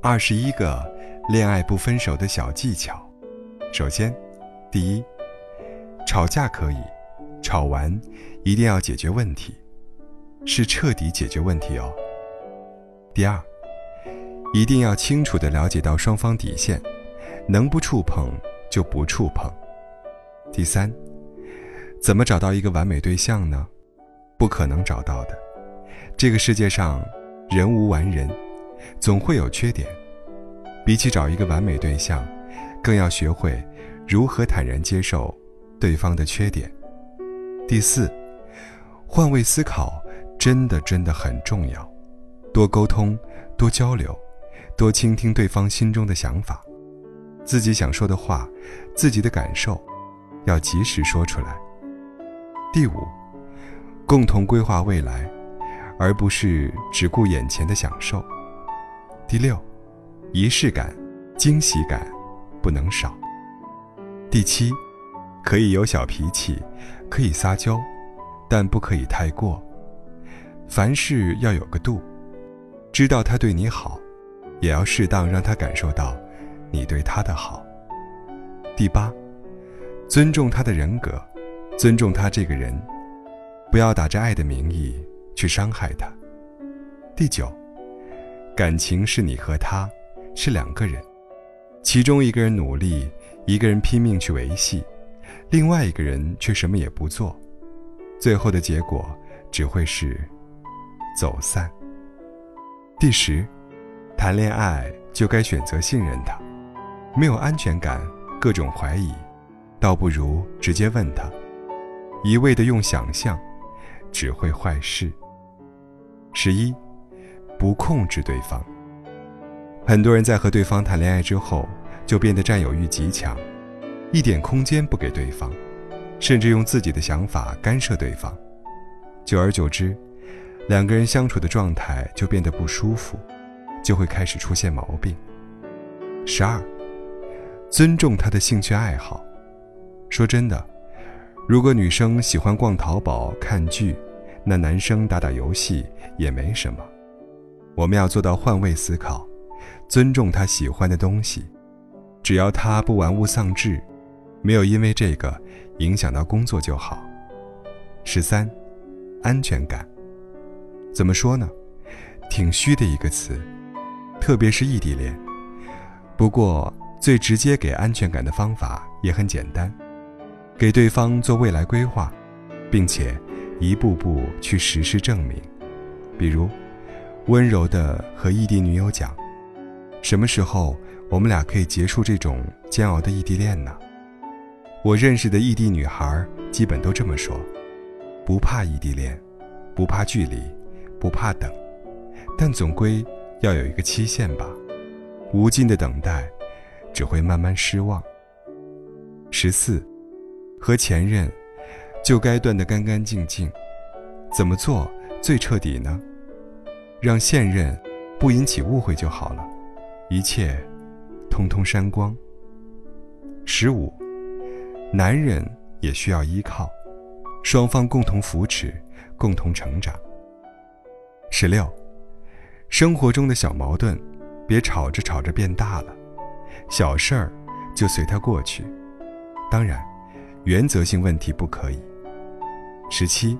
二十一个恋爱不分手的小技巧。首先，第一，吵架可以，吵完一定要解决问题，是彻底解决问题哦。第二，一定要清楚地了解到双方底线，能不触碰就不触碰。第三，怎么找到一个完美对象呢？不可能找到的。这个世界上，人无完人，总会有缺点。比起找一个完美对象，更要学会如何坦然接受对方的缺点。第四，换位思考真的真的很重要，多沟通，多交流，多倾听对方心中的想法，自己想说的话，自己的感受，要及时说出来。第五，共同规划未来，而不是只顾眼前的享受。第六。仪式感、惊喜感不能少。第七，可以有小脾气，可以撒娇，但不可以太过。凡事要有个度，知道他对你好，也要适当让他感受到你对他的好。第八，尊重他的人格，尊重他这个人，不要打着爱的名义去伤害他。第九，感情是你和他。是两个人，其中一个人努力，一个人拼命去维系，另外一个人却什么也不做，最后的结果只会是走散。第十，谈恋爱就该选择信任他，没有安全感，各种怀疑，倒不如直接问他，一味的用想象，只会坏事。十一，不控制对方。很多人在和对方谈恋爱之后，就变得占有欲极强，一点空间不给对方，甚至用自己的想法干涉对方。久而久之，两个人相处的状态就变得不舒服，就会开始出现毛病。十二，尊重他的兴趣爱好。说真的，如果女生喜欢逛淘宝、看剧，那男生打打游戏也没什么。我们要做到换位思考。尊重他喜欢的东西，只要他不玩物丧志，没有因为这个影响到工作就好。十三，安全感。怎么说呢？挺虚的一个词，特别是异地恋。不过最直接给安全感的方法也很简单，给对方做未来规划，并且一步步去实施证明。比如，温柔的和异地女友讲。什么时候我们俩可以结束这种煎熬的异地恋呢？我认识的异地女孩基本都这么说：不怕异地恋，不怕距离，不怕等，但总归要有一个期限吧。无尽的等待，只会慢慢失望。十四，和前任就该断得干干净净。怎么做最彻底呢？让现任不引起误会就好了。一切，通通删光。十五，男人也需要依靠，双方共同扶持，共同成长。十六，生活中的小矛盾，别吵着吵着变大了，小事儿就随它过去。当然，原则性问题不可以。十七，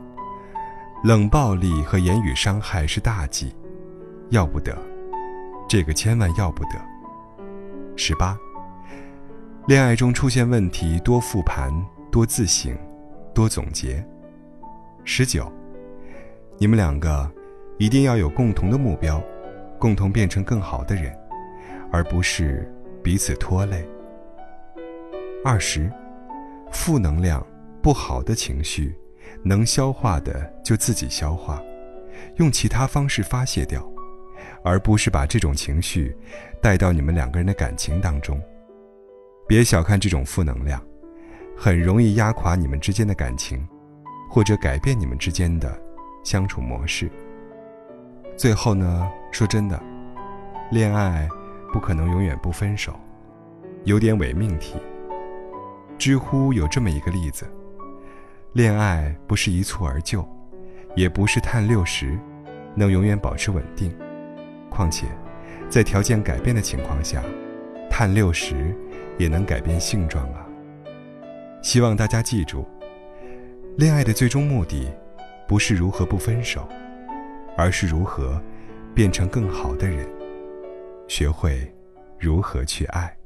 冷暴力和言语伤害是大忌，要不得。这个千万要不得。十八，恋爱中出现问题，多复盘，多自省，多总结。十九，你们两个一定要有共同的目标，共同变成更好的人，而不是彼此拖累。二十，负能量、不好的情绪，能消化的就自己消化，用其他方式发泄掉。而不是把这种情绪带到你们两个人的感情当中。别小看这种负能量，很容易压垮你们之间的感情，或者改变你们之间的相处模式。最后呢，说真的，恋爱不可能永远不分手，有点伪命题。知乎有这么一个例子：恋爱不是一蹴而就，也不是碳六十。能永远保持稳定。况且，在条件改变的情况下，碳六十也能改变性状啊。希望大家记住，恋爱的最终目的，不是如何不分手，而是如何变成更好的人，学会如何去爱。